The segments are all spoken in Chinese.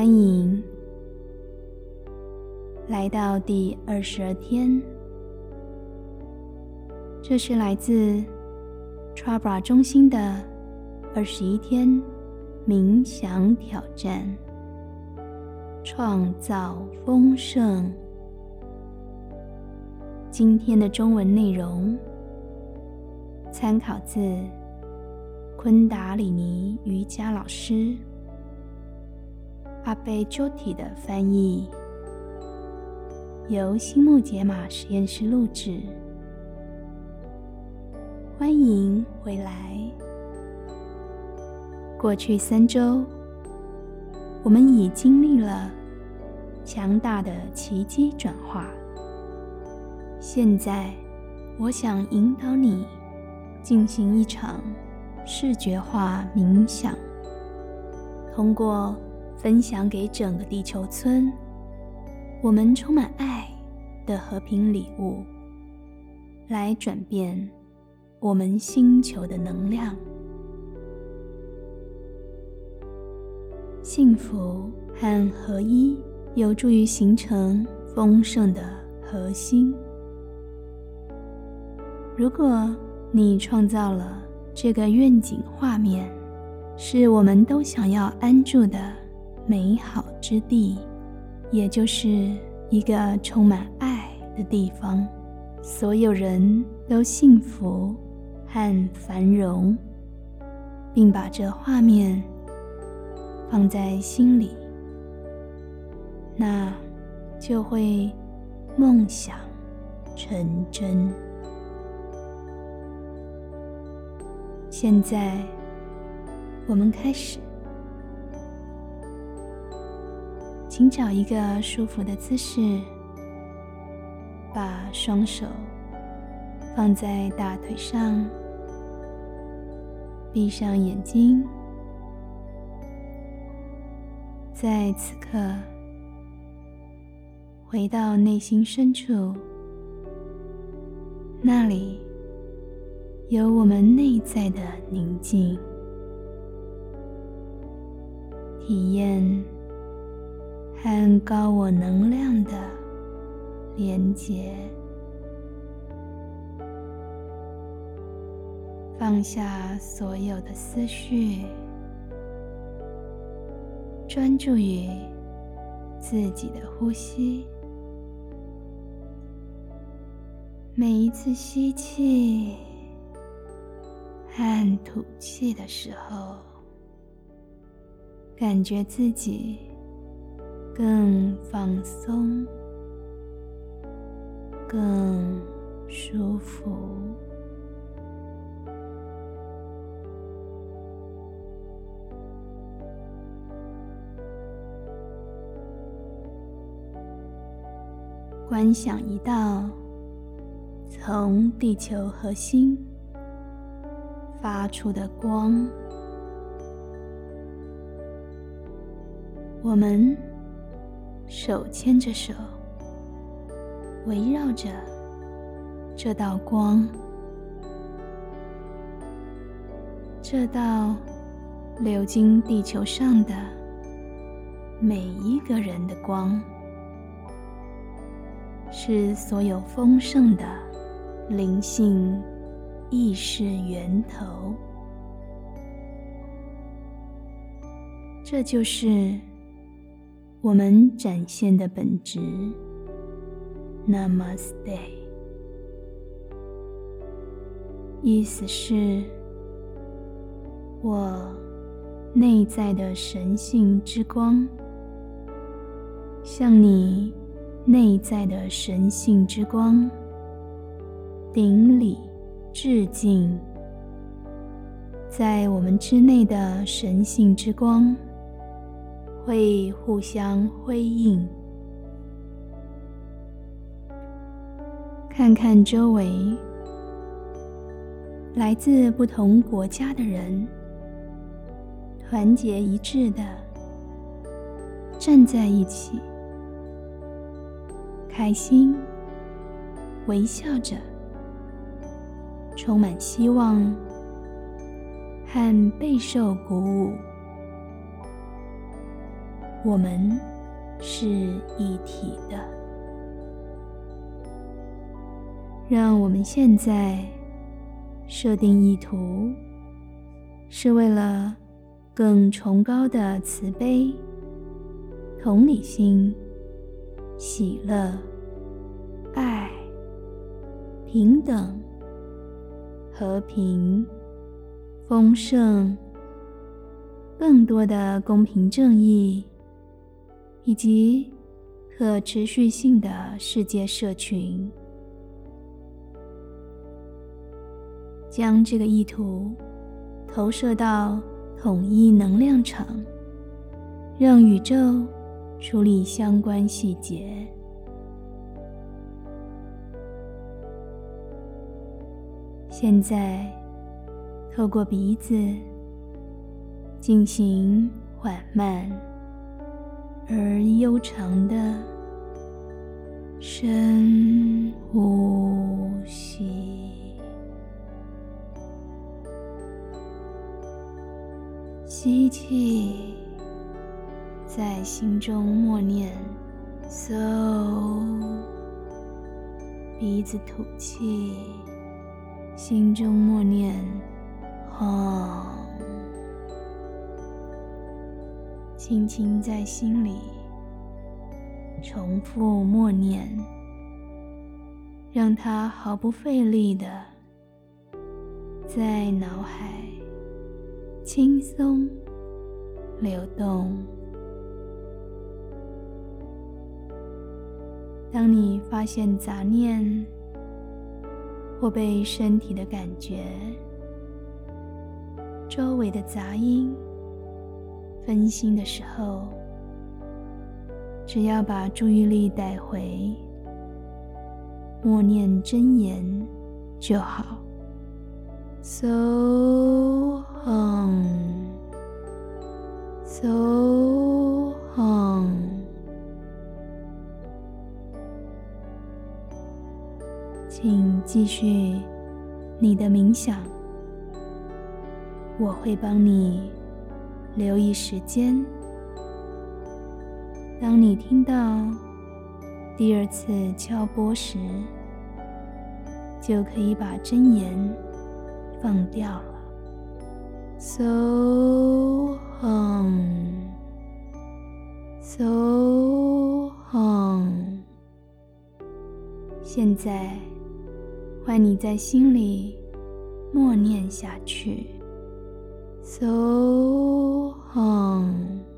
欢迎来到第二十二天。这是来自 Trabra 中心的二十一天冥想挑战，创造丰盛。今天的中文内容参考自昆达里尼瑜伽老师阿贝 Joti 的翻译，由新木解码实验室录制。欢迎回来。过去三周，我们已经历了强大的奇迹转化。现在，我想引导你进行一场视觉化冥想，通过分享给整个地球村我们充满爱的和平礼物，来转变。我们星球的能量，幸福和合一有助于形成丰盛的核心。如果你创造了这个愿景画面，是我们都想要安住的美好之地，也就是一个充满爱的地方，所有人都幸福。和繁荣，并把这画面放在心里，那就会梦想成真。现在，我们开始，请找一个舒服的姿势，把双手放在大腿上。闭上眼睛，在此刻回到内心深处，那里有我们内在的宁静，体验和高我能量的连接。放下所有的思绪，专注于自己的呼吸。每一次吸气和吐气的时候，感觉自己更放松、更舒服。观想一道从地球核心发出的光，我们手牵着手，围绕着这道光，这道流经地球上的每一个人的光。是所有丰盛的灵性意识源头，这就是我们展现的本质。Namaste，意思是，我内在的神性之光向你。内在的神性之光，顶礼致敬，在我们之内的神性之光会互相辉映。看看周围来自不同国家的人，团结一致的站在一起。开心，微笑着，充满希望和备受鼓舞。我们是一体的。让我们现在设定意图，是为了更崇高的慈悲、同理心、喜乐、爱、平等、和平。丰盛，更多的公平正义，以及可持续性的世界社群，将这个意图投射到统一能量场，让宇宙处理相关细节。现在。透过鼻子进行缓慢而悠长的深呼吸，吸气，在心中默念 “so”，鼻子吐气，心中默念。哦，轻轻在心里重复默念，让它毫不费力的在脑海轻松流动。当你发现杂念或被身体的感觉，周围的杂音分心的时候，只要把注意力带回，默念真言就好。So hum, so hum，请继续你的冥想。我会帮你留意时间。当你听到第二次敲钵时，就可以把真言放掉了。So hum, so hum。现在换你在心里默念下去。so on.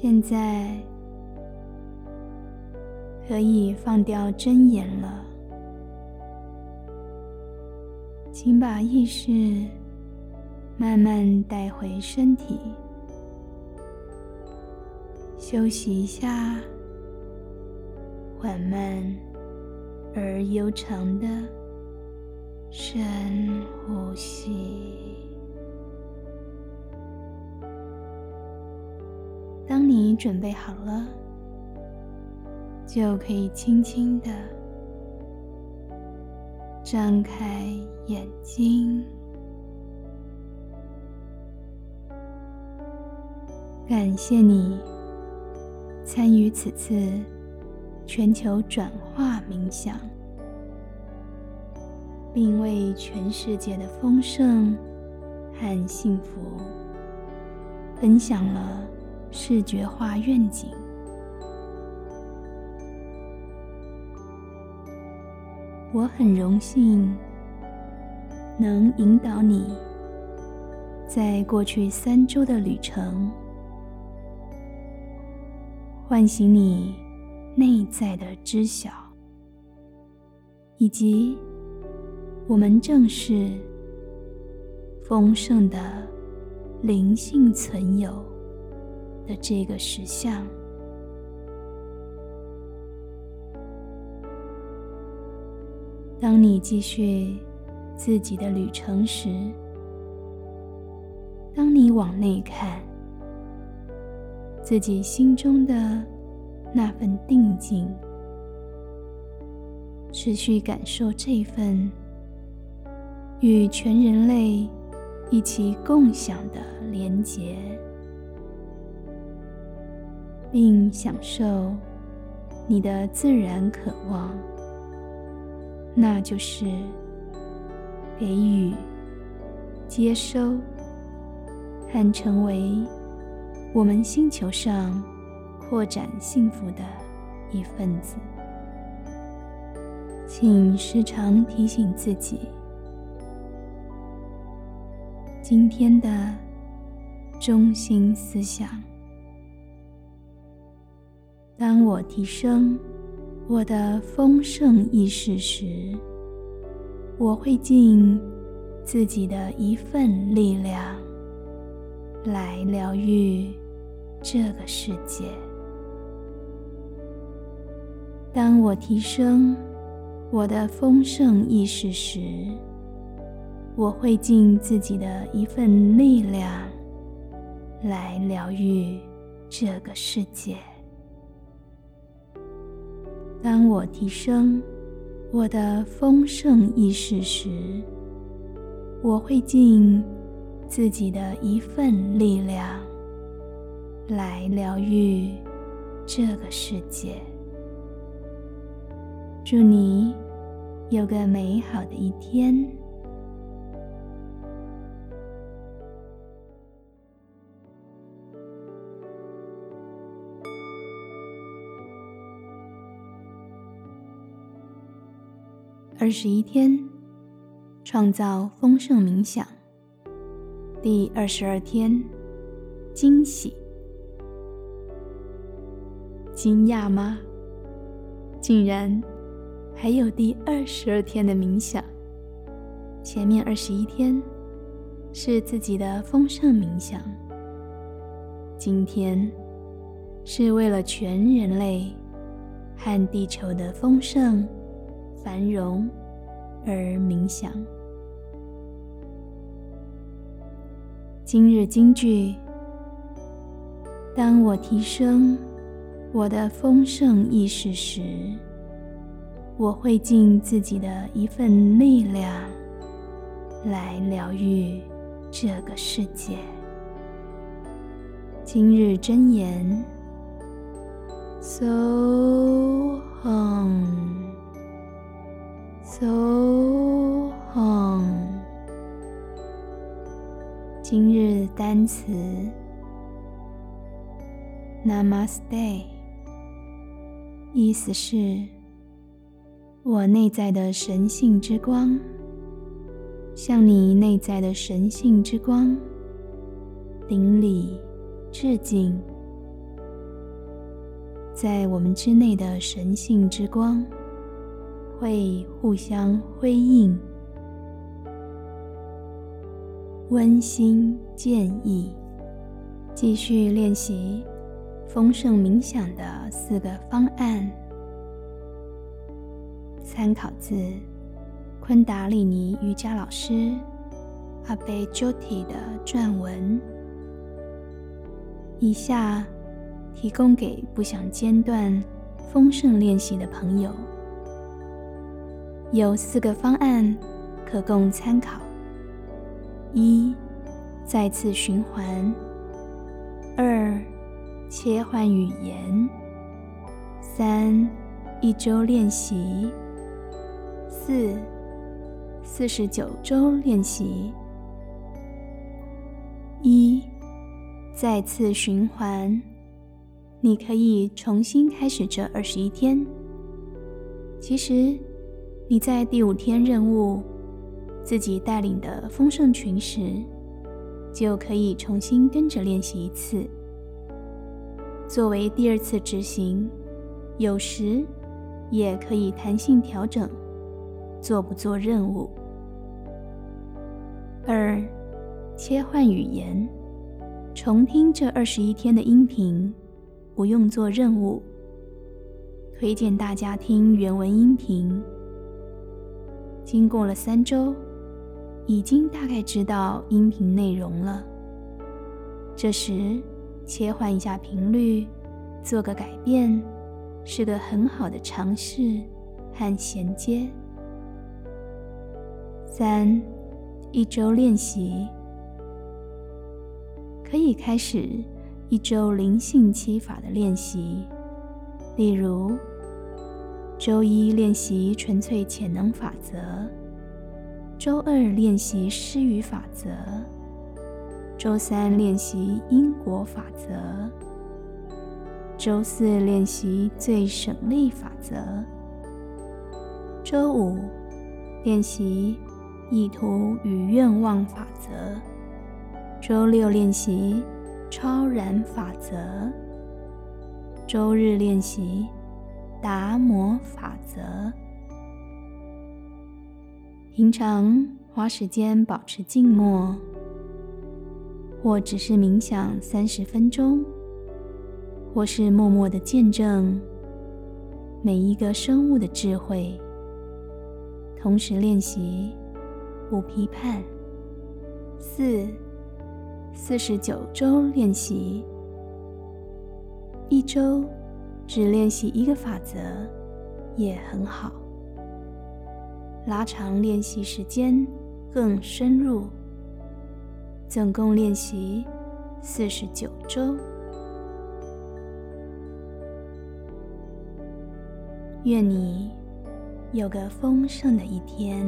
现在可以放掉真言了，请把意识慢慢带回身体，休息一下，缓慢而悠长的深呼吸。你准备好了，就可以轻轻的张开眼睛。感谢你参与此次全球转化冥想，并为全世界的丰盛和幸福分享了。视觉化愿景。我很荣幸能引导你在过去三周的旅程，唤醒你内在的知晓，以及我们正是丰盛的灵性存有。的这个实相。当你继续自己的旅程时，当你往内看，自己心中的那份定静，持续感受这份与全人类一起共享的连结。并享受你的自然渴望，那就是给予、接收和成为我们星球上扩展幸福的一份子。请时常提醒自己，今天的中心思想。当我提升我的丰盛意识时，我会尽自己的一份力量来疗愈这个世界。当我提升我的丰盛意识时，我会尽自己的一份力量来疗愈这个世界。当我提升我的丰盛意识时，我会尽自己的一份力量来疗愈这个世界。祝你有个美好的一天。二十一天，创造丰盛冥想。第二十二天，惊喜。惊讶吗？竟然还有第二十二天的冥想。前面二十一天是自己的丰盛冥想，今天是为了全人类和地球的丰盛。繁荣而冥想。今日金句：当我提升我的丰盛意识时，我会尽自己的一份力量来疗愈这个世界。今日真言：So hum。So on，。今日单词。：Namaste，意思是我内在的神性之光，向你内在的神性之光顶礼致敬，在我们之内的神性之光。会互相辉映。温馨建议：继续练习丰盛冥想的四个方案。参考自昆达里尼瑜伽老师阿贝 Jyoti 的撰文。以下提供给不想间断丰盛练习的朋友，有四个方案可供参考：一、再次循环；二、切换语言；三、一周练习。四四十九周练习，一再次循环。你可以重新开始这二十一天。其实你在第五天任务自己带领的丰盛群时，就可以重新跟着练习一次，作为第二次执行。有时也可以弹性调整。做不做任务？二、切换语言，重听这二十一天的音频，不用做任务。推荐大家听原文音频。经过了三周，已经大概知道音频内容了。这时切换一下频率，做个改变，是个很好的尝试和衔接。三，一周练习可以开始一周灵性七法的练习，例如：周一练习纯粹潜能法则，周二练习施语法则，周三练习因果法则，周四练习最省力法则，周五练习。意图与愿望法则，周六练习超然法则，周日练习达摩法则。平常花时间保持静默，或只是冥想三十分钟，或是默默的见证每一个生物的智慧，同时练习。不批判。四四十九周练习，一周只练习一个法则也很好。拉长练习时间更深入，总共练习四十九周。愿你有个丰盛的一天。